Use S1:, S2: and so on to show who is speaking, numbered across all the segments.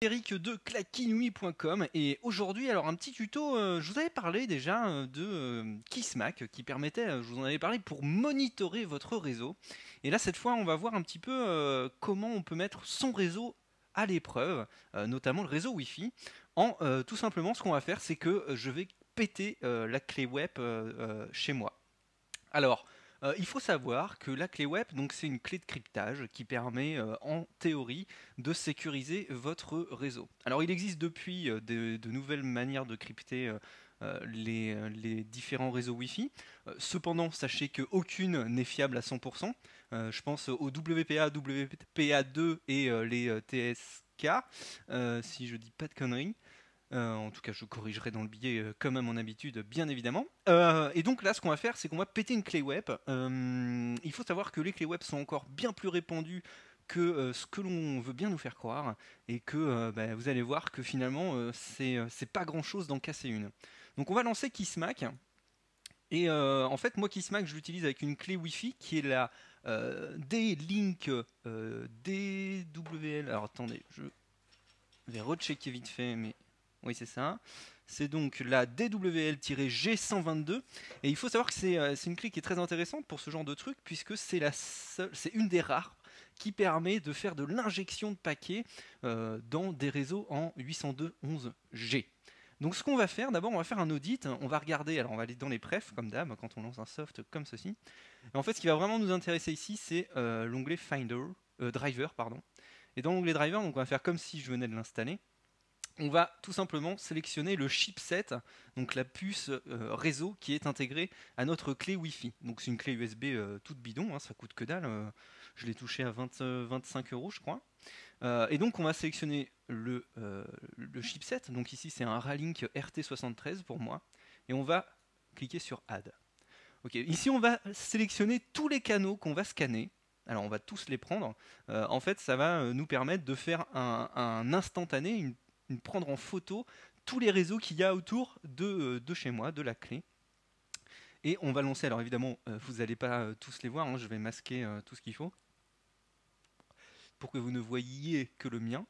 S1: Eric de claquinouille.com et aujourd'hui alors un petit tuto, euh, je vous avais parlé déjà euh, de euh, Kissmac qui permettait, je vous en avais parlé pour monitorer votre réseau et là cette fois on va voir un petit peu comment on peut mettre son réseau à l'épreuve, notamment le réseau Wi-Fi en tout simplement ce qu'on va faire c'est que je vais péter la clé web chez moi. Alors euh, il faut savoir que la clé web, donc c'est une clé de cryptage qui permet euh, en théorie de sécuriser votre réseau. Alors il existe depuis euh, de, nouvelles manières de crypter les, différents réseaux Wi-Fi. cependant, sachez qu'aucune n'est fiable à 100%. je pense au WPA, WPA2 et les TSK, si je dis pas de conneries. Euh, en tout cas, je corrigerai dans le billet euh, comme à mon habitude, bien évidemment. Euh, et donc là, ce qu'on va faire, c'est qu'on va péter une clé web. il faut savoir que les clés web sont encore bien plus répandues que ce que l'on veut bien nous faire croire, et que bah, vous allez voir que finalement, c'est pas grand chose d'en casser une. Donc on va lancer Kissmac. Et en fait, moi, Kissmac, je l'utilise avec une clé Wi-Fi qui est la D-Link DWL. Alors attendez, je vais rechecker vite fait, mais oui, c'est ça. C'est donc la DWL-G122. Et il faut savoir que euh, c'est une clé qui est très intéressante pour ce genre de truc, puisque c'est une des rares qui permet de faire de l'injection de paquets euh, dans des réseaux en 802.11g. Donc ce qu'on va faire, d'abord on va faire un audit, on va regarder, alors on va aller dans les prefs comme d'hab quand on lance un soft comme ceci. Et en fait ce qui va vraiment nous intéresser ici c'est euh, l'onglet Finder, Driver pardon. Et dans l'onglet Driver donc on va faire comme si je venais de l'installer on va tout simplement sélectionner le chipset, donc la puce euh, réseau qui est intégrée à notre clé Wi-Fi. Donc c'est une clé USB euh, toute bidon, hein, ça coûte que dalle. Euh, je l'ai touché à 25 euros, je crois. et donc on va sélectionner le, chipset. Donc ici c'est un Ralink RT73 pour moi, et on va cliquer sur Add. Ok, ici on va sélectionner tous les canaux qu'on va scanner. Alors on va tous les prendre. en fait, ça va nous permettre de faire un, instantané, prendre en photo tous les réseaux qu'il y a autour de, euh, de, chez moi, de la clé. Et on va lancer, alors évidemment, euh, vous n'allez pas euh, tous les voir, hein, je vais masquer tout ce qu'il faut, pour que vous ne voyiez que le mien.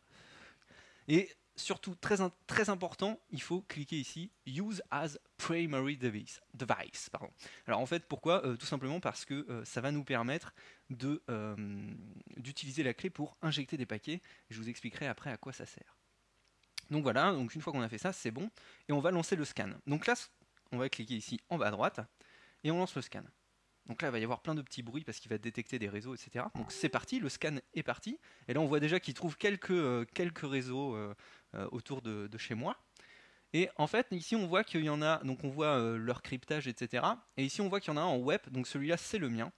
S1: Et surtout, très, très important, il faut cliquer ici Use as Primary Device. device pardon. Alors en fait, pourquoi? Tout simplement parce que ça va nous permettre d'utiliser la clé pour injecter des paquets. Je vous expliquerai après à quoi ça sert. Donc voilà, donc une fois qu'on a fait ça, c'est bon. Et on va lancer le scan. Donc là, on va cliquer ici en bas à droite et on lance le scan. Donc là, il va y avoir plein de petits bruits parce qu'il va détecter des réseaux, etc. Donc c'est parti, le scan est parti. Et là, on voit déjà qu'il trouve quelques, euh, réseaux euh, euh, autour de, chez moi. Et en fait, ici, on voit qu'il y en a, donc on voit leur cryptage, etc. Et ici, on voit qu'il y en a un en web, donc celui-là, c'est le mien.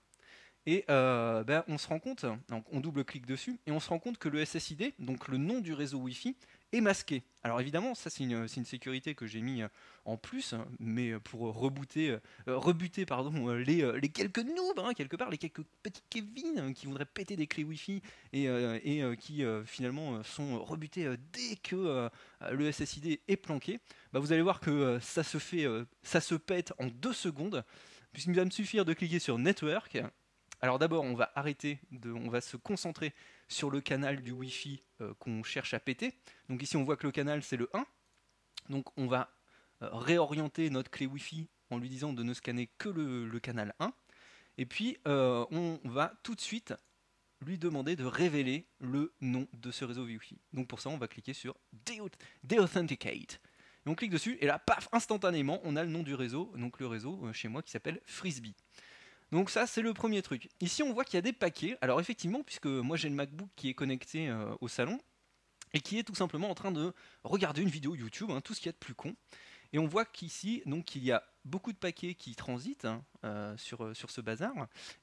S1: Et ben, on se rend compte, donc on double-clique dessus, et on se rend compte que le SSID, donc le nom du réseau Wi-Fi, et masqué. Alors évidemment, ça c'est une, sécurité que j'ai mis euh, en plus, mais pour rebooter, euh, rebuter pardon, euh, les, quelques noobs, hein, quelque part, les quelques petits Kevin qui voudraient péter des clés Wi-Fi et, et qui finalement sont rebutés dès que le SSID est planqué, bah, vous allez voir que ça se fait, ça se pète en deux secondes, puisqu'il va me suffire de cliquer sur Network. Alors d'abord, on va arrêter, de, on va se concentrer sur le canal du Wi-Fi euh, qu'on cherche à péter. Donc ici on voit que le canal c'est le 1. Donc on va euh, réorienter notre clé Wi-Fi en lui disant de ne scanner que le, canal 1. Et puis euh, on va tout de suite lui demander de révéler le nom de ce réseau Wi-Fi. Donc pour ça on va cliquer sur Deauthenticate. On clique dessus et là, paf, instantanément, on a le nom du réseau, donc le réseau chez moi qui s'appelle Frisbee. Donc ça, c'est le premier truc. Ici, on voit qu'il y a des paquets. Alors effectivement, puisque moi j'ai le MacBook qui est connecté euh, au salon, et qui est tout simplement en train de regarder une vidéo YouTube, hein, tout ce qu'il y a de plus con. Et on voit qu'ici, donc, il y a beaucoup de paquets qui transitent hein, euh, euh, sur ce bazar.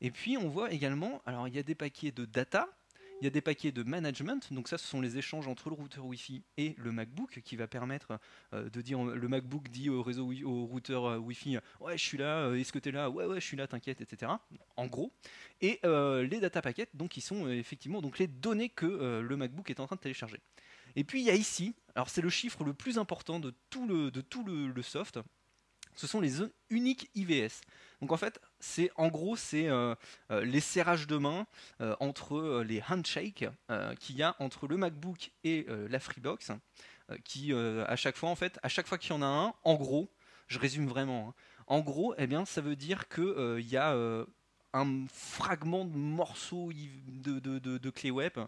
S1: Et puis, on voit également, alors il y a des paquets de data, il y a des paquets de management, donc ça ce sont les échanges entre le routeur Wi-Fi et le MacBook qui va permettre euh, de dire, le MacBook dit au réseau au routeur euh, Wi-Fi, ouais je suis là, euh, est-ce que tu es là, ouais ouais je suis là, t'inquiète, etc. En gros. Et les data packets, donc qui sont effectivement donc les données que le MacBook est en train de télécharger. Et puis il y a ici, alors c'est le chiffre le plus important de tout le, de tout le, soft, ce sont les uniques IVS. Donc en fait, c'est en gros c'est les serrages de main entre les handshakes qu'il y a entre le MacBook et la Freebox, qui à chaque fois en fait, à chaque fois qu'il y en a un, en gros, je résume vraiment, hein, en gros, eh bien, ça veut dire qu'il y a un fragment de morceau de, de, clé web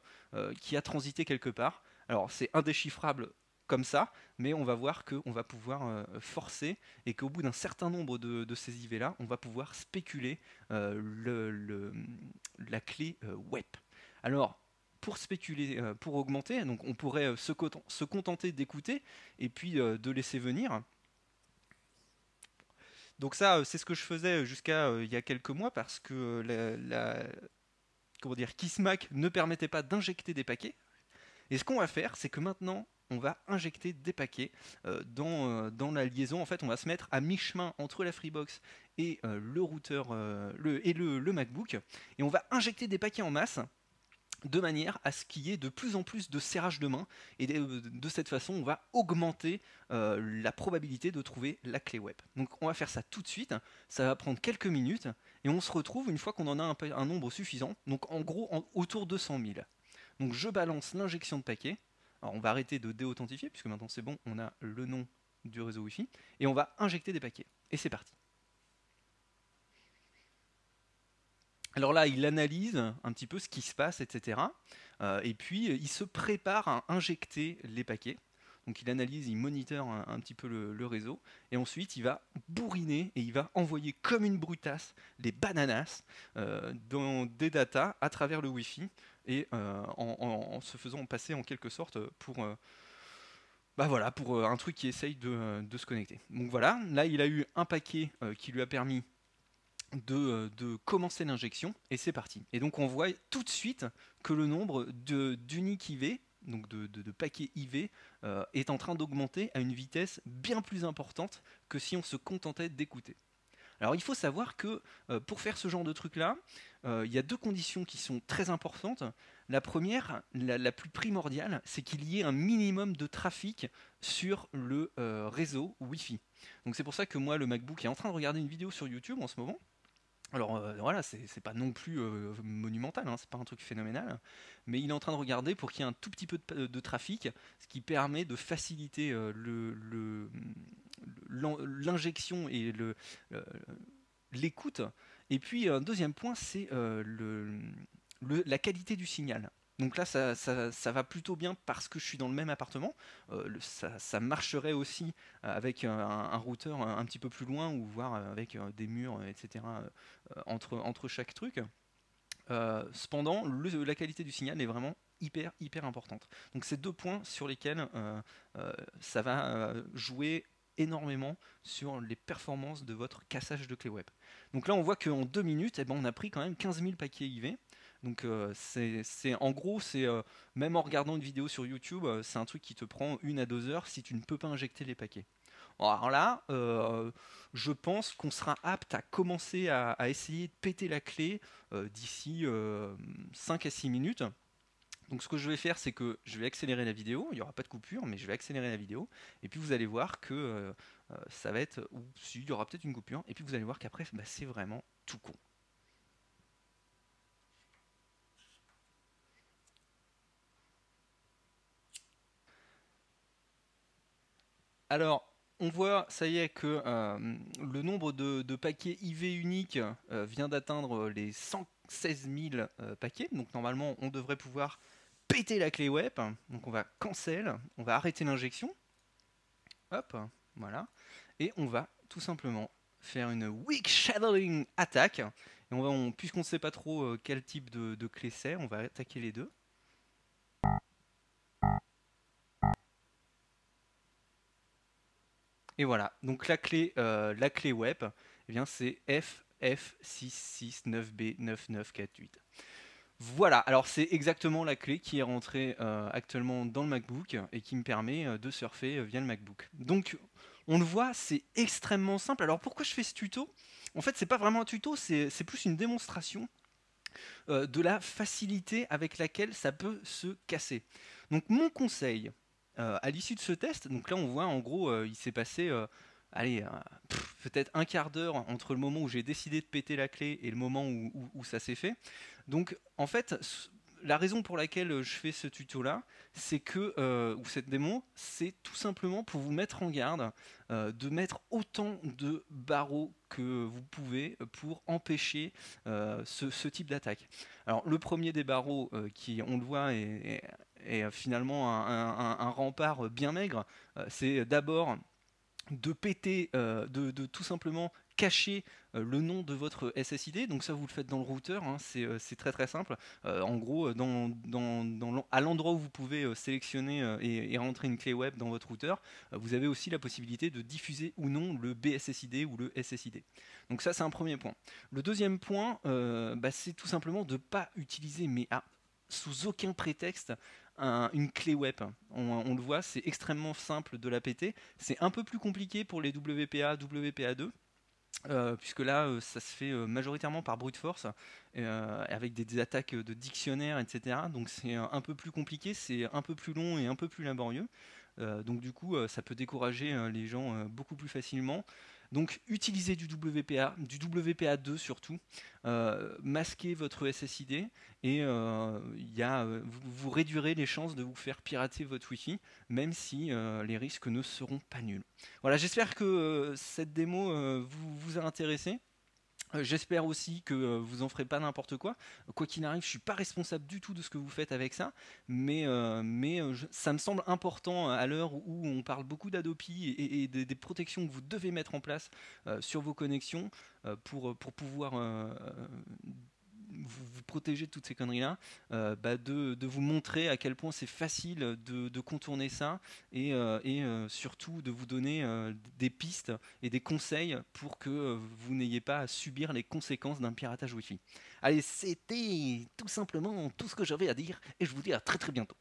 S1: qui a transité quelque part. Alors c'est indéchiffrable comme ça, mais on va voir qu'on va pouvoir euh, forcer et qu'au bout d'un certain nombre de, ces IV-là, on va pouvoir spéculer euh, la clé euh, web. Alors, pour spéculer, pour augmenter, donc on pourrait se, se contenter d'écouter et puis de laisser venir. Donc ça, c'est ce que je faisais jusqu'à il y a quelques mois parce que la, la comment dire, Kissmac ne permettait pas d'injecter des paquets. Et ce qu'on va faire, c'est que maintenant, on va injecter des paquets euh, euh, dans, la liaison. En fait, on va se mettre à mi-chemin entre la Freebox et euh, le routeur et le, MacBook. Et on va injecter des paquets en masse de manière à ce qu'il y ait de plus en plus de serrage de main. Et de, cette façon, on va augmenter la probabilité de trouver la clé web. Donc on va faire ça tout de suite. Ça va prendre quelques minutes. Et on se retrouve une fois qu'on en a un, nombre suffisant. Donc en gros, autour de 100 000. Donc je balance l'injection de paquets. Alors on va arrêter de déauthentifier, puisque maintenant c'est bon, on a le nom du réseau Wi-Fi, et on va injecter des paquets. Et c'est parti. Alors là, il analyse un petit peu ce qui se passe, etc. Euh, et puis, il se prépare à injecter les paquets. Donc il analyse, il moniteur un, petit peu le, réseau, et ensuite il va bourriner et il va envoyer comme une brutasse des bananas euh, dans des datas à travers le Wi-Fi et euh, en, se faisant passer en quelque sorte pour euh, bah voilà, pour un truc qui essaye de, se connecter. Donc voilà, là il a eu un paquet qui lui a permis de, commencer l'injection et c'est parti. Et donc on voit tout de suite que le nombre d'uniques IV, donc de, paquets IV, est en train d'augmenter à une vitesse bien plus importante que si on se contentait d'écouter. Alors il faut savoir que euh, pour faire ce genre de truc-là, euh, il y a deux conditions qui sont très importantes. La première, la, plus primordiale, c'est qu'il y ait un minimum de trafic sur le euh, réseau Wi-Fi. Donc c'est pour ça que moi, le MacBook est en train de regarder une vidéo sur YouTube en ce moment. Alors euh, voilà, c'est pas non plus monumental, hein, c'est pas un truc phénoménal, mais il est en train de regarder pour qu'il y ait un tout petit peu de, trafic, ce qui permet de faciliter euh, l'injection et l'écoute. Et puis un deuxième point, c'est la qualité du signal. Donc là, ça, va plutôt bien parce que je suis dans le même appartement. Euh, ça, marcherait aussi avec un, routeur un, petit peu plus loin ou voire avec euh, des murs, etc. Euh, entre, entre chaque truc. cependant, la qualité du signal est vraiment hyper hyper importante. Donc c'est deux points sur lesquels ça va jouer énormément sur les performances de votre cassage de clé web. Donc là on voit qu'en deux minutes, eh ben, on a pris quand même 15 000 paquets IV. Donc euh, c'est en gros, c'est euh, même en regardant une vidéo sur YouTube, euh, c'est un truc qui te prend une à deux heures si tu ne peux pas injecter les paquets. Alors là, je pense qu'on sera apte à commencer à, essayer de péter la clé d'ici 5 à 6 minutes. Donc ce que je vais faire, c'est que je vais accélérer la vidéo, il n'y aura pas de coupure, mais je vais accélérer la vidéo, et puis vous allez voir que ça va être, ou il y aura peut-être une coupure, et puis vous allez voir qu'après, bah, c'est vraiment tout con. Alors, on voit, ça y est, que euh, le nombre de, paquets IV uniques euh, vient d'atteindre les 116 000 euh, paquets. Donc normalement, on devrait pouvoir péter la clé web. Donc on va cancel, on va arrêter l'injection. Hop, voilà. Et on va tout simplement faire une weak shadowing attack. Et on puisqu'on ne sait pas trop quel type de, de clé c'est, on va attaquer les deux. Et voilà, donc la clé, euh, la clé web, eh bien c'est FF669B9948. Voilà, alors c'est exactement la clé qui est rentrée euh, actuellement dans le MacBook et qui me permet euh, de surfer via le MacBook. Donc on le voit, c'est extrêmement simple. Alors pourquoi je fais ce tuto? En fait, c'est pas vraiment un tuto, c'est plus une démonstration de la facilité avec laquelle ça peut se casser. Donc mon conseil, euh, à l'issue de ce test, donc là on voit en gros, euh, il s'est passé allez, peut-être un quart d'heure entre le moment où j'ai décidé de péter la clé et le moment où ça s'est fait. Donc en fait, la raison pour laquelle je fais ce tuto là, c'est que, euh, ou cette démo, c'est tout simplement pour vous mettre en garde euh, de mettre autant de barreaux que vous pouvez pour empêcher euh, ce, type d'attaque. Alors le premier des barreaux qui, on le voit, est, finalement un, rempart bien maigre, c'est d'abord de péter, de, tout simplement cacher euh, le nom de votre SSID. Donc ça, vous le faites dans le routeur, hein, euh, c'est très très simple. Euh, en gros, à l'endroit où vous pouvez sélectionner et, rentrer une clé web dans votre routeur, vous avez aussi la possibilité de diffuser ou non le BSSID ou le SSID. Donc ça, c'est un premier point. Le deuxième point, bah, c'est tout simplement de ne pas utiliser, mais sous aucun prétexte, une clé web. On, le voit, c'est extrêmement simple de la péter. C'est un peu plus compliqué pour les WPA, WPA2. Euh, puisque là, euh, ça se fait euh, majoritairement par brute force, avec des, attaques de dictionnaire, etc. Donc c'est un peu plus compliqué, c'est un peu plus long et un peu plus laborieux. donc du coup, ça peut décourager les gens beaucoup plus facilement. Donc utilisez du WPA, du WPA2 surtout, euh, masquez votre SSID et euh, euh, vous, réduirez les chances de vous faire pirater votre Wi-Fi, même si les risques ne seront pas nuls. Voilà, j'espère que cette démo vous a intéressé. Euh, j'espère aussi que euh, vous en ferez pas n'importe quoi. Quoi qu'il arrive, je suis pas responsable du tout de ce que vous faites avec ça, mais, euh, ça me semble important à l'heure où on parle beaucoup d'Adopi et, des, protections que vous devez mettre en place sur vos connexions pour pouvoir vous, vous protéger de toutes ces conneries-là, euh, bah, de, vous montrer à quel point c'est facile de, contourner ça et, euh, euh, surtout de vous donner des pistes et des conseils pour que vous n'ayez pas à subir les conséquences d'un piratage Wi-Fi. Allez, c'était tout simplement tout ce que j'avais à dire et je vous dis à très très bientôt.